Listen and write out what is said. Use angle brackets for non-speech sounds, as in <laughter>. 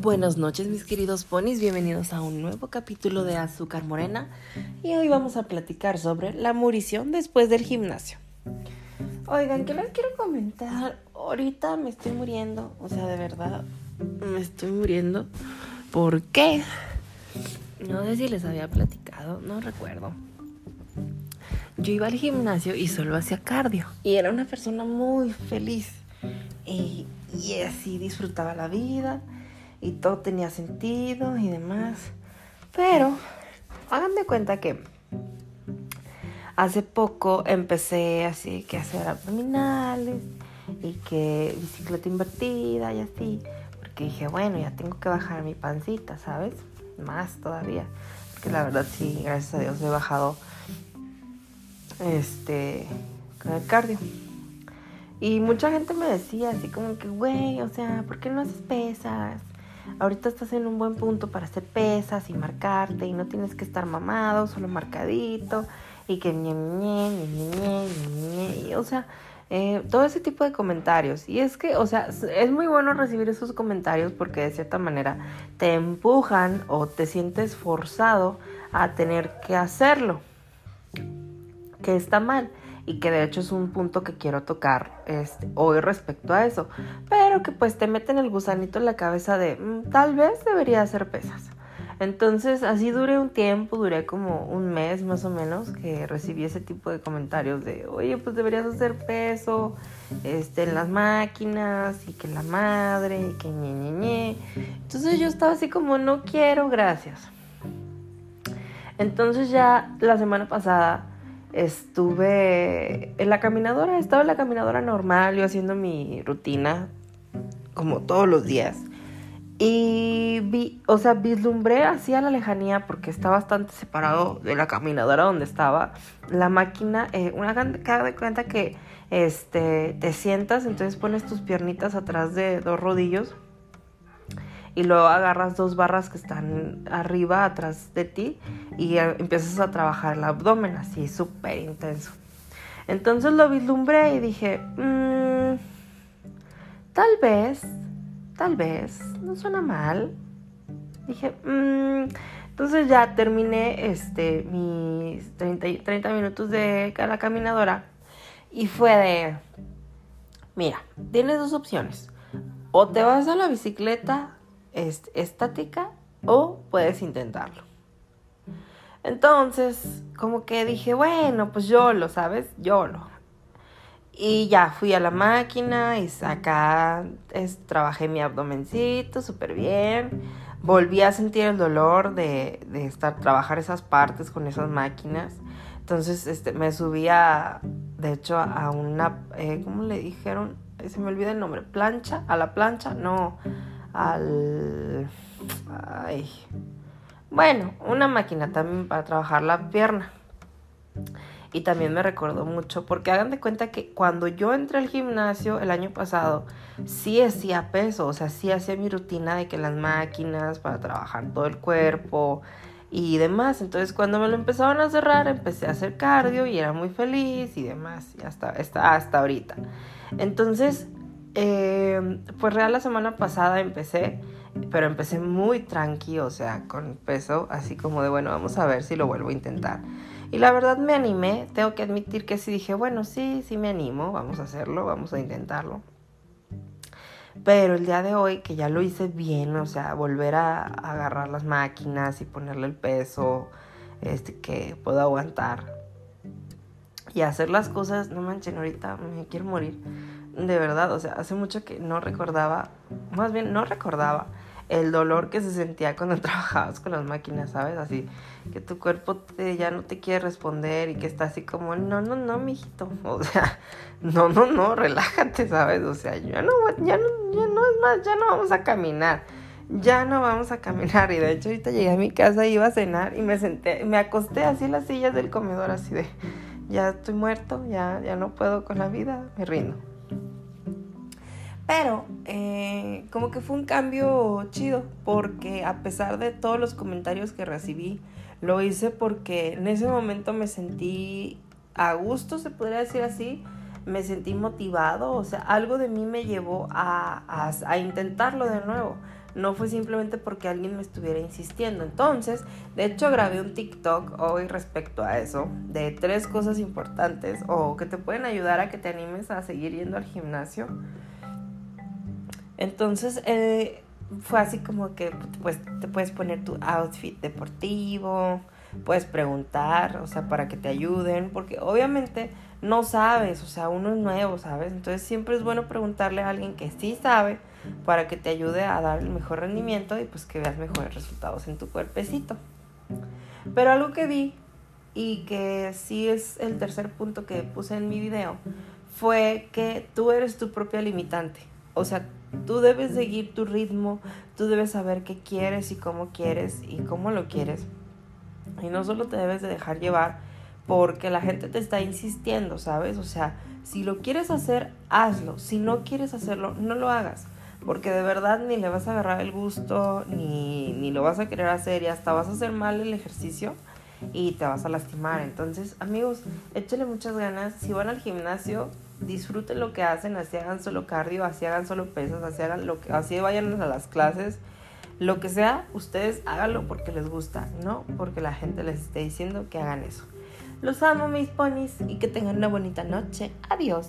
Buenas noches mis queridos ponis, bienvenidos a un nuevo capítulo de Azúcar Morena y hoy vamos a platicar sobre la murición después del gimnasio. Oigan, ¿qué les quiero comentar? Ahorita me estoy muriendo, o sea, de verdad, me estoy muriendo. ¿Por qué? No sé si les había platicado, no recuerdo. Yo iba al gimnasio y solo hacía cardio y era una persona muy feliz y, y así disfrutaba la vida y todo tenía sentido y demás. Pero hagan de cuenta que hace poco empecé así que hacer abdominales y que bicicleta invertida y así. Porque dije, bueno, ya tengo que bajar mi pancita, ¿sabes? Más todavía. Porque la verdad sí, gracias a Dios he bajado este con el cardio. Y mucha gente me decía así como que, güey, o sea, ¿por qué no haces pesas? Ahorita estás en un buen punto para hacer pesas y marcarte y no tienes que estar mamado, solo marcadito y que ñe, ñe, ñe, ñe, o sea, eh, todo ese tipo de comentarios. Y es que, o sea, es muy bueno recibir esos comentarios porque de cierta manera te empujan o te sientes forzado a tener que hacerlo, que está mal y que de hecho es un punto que quiero tocar este, hoy respecto a eso, que pues te meten el gusanito en la cabeza de mm, tal vez debería hacer pesas. Entonces así duré un tiempo, duré como un mes más o menos que recibí ese tipo de comentarios de, oye, pues deberías hacer peso este, en las máquinas y que la madre y que ñe, ñe, ñe. Entonces yo estaba así como, no quiero, gracias. Entonces ya la semana pasada estuve en la caminadora, estaba en la caminadora normal, yo haciendo mi rutina como todos los días. Y vi, o sea, vislumbré hacia la lejanía porque está bastante separado de la caminadora donde estaba la máquina. Eh, una cada de cuenta que este, te sientas, entonces pones tus piernitas atrás de dos rodillos y luego agarras dos barras que están arriba, atrás de ti y empiezas a trabajar el abdomen así súper intenso. Entonces lo vislumbré y dije, mmm, tal vez, tal vez, no suena mal. Dije, mmm, entonces ya terminé este, mis 30, 30 minutos de la caminadora y fue de, mira, tienes dos opciones. O te vas a la bicicleta estática o puedes intentarlo. Entonces, como que dije, bueno, pues yo lo, ¿sabes? Yo lo. Y ya fui a la máquina y acá trabajé mi abdomencito súper bien. Volví a sentir el dolor de, de, estar, trabajar esas partes con esas máquinas. Entonces este, me subía, de hecho, a una, eh, ¿cómo le dijeron? Se me olvida el nombre, plancha, a la plancha, no, al... Bueno, una máquina también para trabajar la pierna. Y también me recordó mucho, porque hagan de cuenta que cuando yo entré al gimnasio el año pasado, sí hacía peso, o sea, sí hacía mi rutina de que las máquinas para trabajar todo el cuerpo y demás. Entonces cuando me lo empezaron a cerrar, empecé a hacer cardio y era muy feliz y demás, y hasta, hasta, hasta ahorita. Entonces eh, pues real la semana pasada empecé, pero empecé muy tranqui, o sea, con peso, así como de, bueno, vamos a ver si lo vuelvo a intentar. Y la verdad me animé, tengo que admitir que sí dije, bueno, sí, sí me animo, vamos a hacerlo, vamos a intentarlo. Pero el día de hoy, que ya lo hice bien, o sea, volver a, agarrar las máquinas y ponerle el peso este, que puedo aguantar y hacer las cosas, no manchen, ahorita me quiero morir de verdad, o sea, hace mucho que no recordaba, más bien no recordaba el dolor que se sentía cuando <laughs> trabajabas con las máquinas, ¿sabes? Así que tu cuerpo te, ya no te quiere responder y que está así como, no, no, no, mijito, <laughs> o sea, no, no, no, relájate, ¿sabes? O sea, ya no, ya no, ya no es más, ya no vamos a caminar, ya no vamos a caminar. Y de hecho ahorita llegué a mi casa, iba a cenar y me senté, me acosté así en las sillas del comedor, así de, ya estoy muerto, ya, ya no puedo con la vida, me rindo. Pero eh, como que fue un cambio chido, porque a pesar de todos los comentarios que recibí, lo hice porque en ese momento me sentí a gusto, se podría decir así, me sentí motivado, o sea, algo de mí me llevó a, a, intentarlo de nuevo. no fue simplemente porque alguien me estuviera insistiendo. Entonces, de hecho, grabé un TikTok hoy respecto a eso, de tres cosas importantes o que te pueden ayudar a que te animes a seguir yendo al gimnasio. Entonces, eh, fue así como que pues, te puedes poner tu outfit deportivo, puedes preguntar, o sea, para que te ayuden, porque obviamente no sabes, o sea, uno es nuevo, ¿sabes? Entonces siempre es bueno preguntarle a alguien que sí sabe para que te ayude a dar el mejor rendimiento y pues que veas mejores resultados en tu cuerpecito. Pero algo que vi y que sí es el tercer punto que puse en mi video fue que tú eres tu propia limitante. O sea, tú debes seguir tu ritmo, tú debes saber qué quieres y cómo quieres y cómo lo quieres. Y no solo te debes de dejar llevar porque la gente te está insistiendo, ¿sabes? O sea, si lo quieres hacer, hazlo. Si no quieres hacerlo, no lo hagas. Porque de verdad ni le vas a agarrar el gusto, ni, ni lo vas a querer hacer y hasta vas a hacer mal el ejercicio y te vas a lastimar. Entonces, amigos, échale muchas ganas. Si van al gimnasio, disfruten lo que hacen, así hagan solo cardio, así hagan solo pesas, así hagan lo que, así vayan a las clases lo que sea, ustedes háganlo porque les gusta, no porque la gente les esté diciendo que hagan eso. Los amo, mis ponis, y que tengan una bonita noche. Adiós.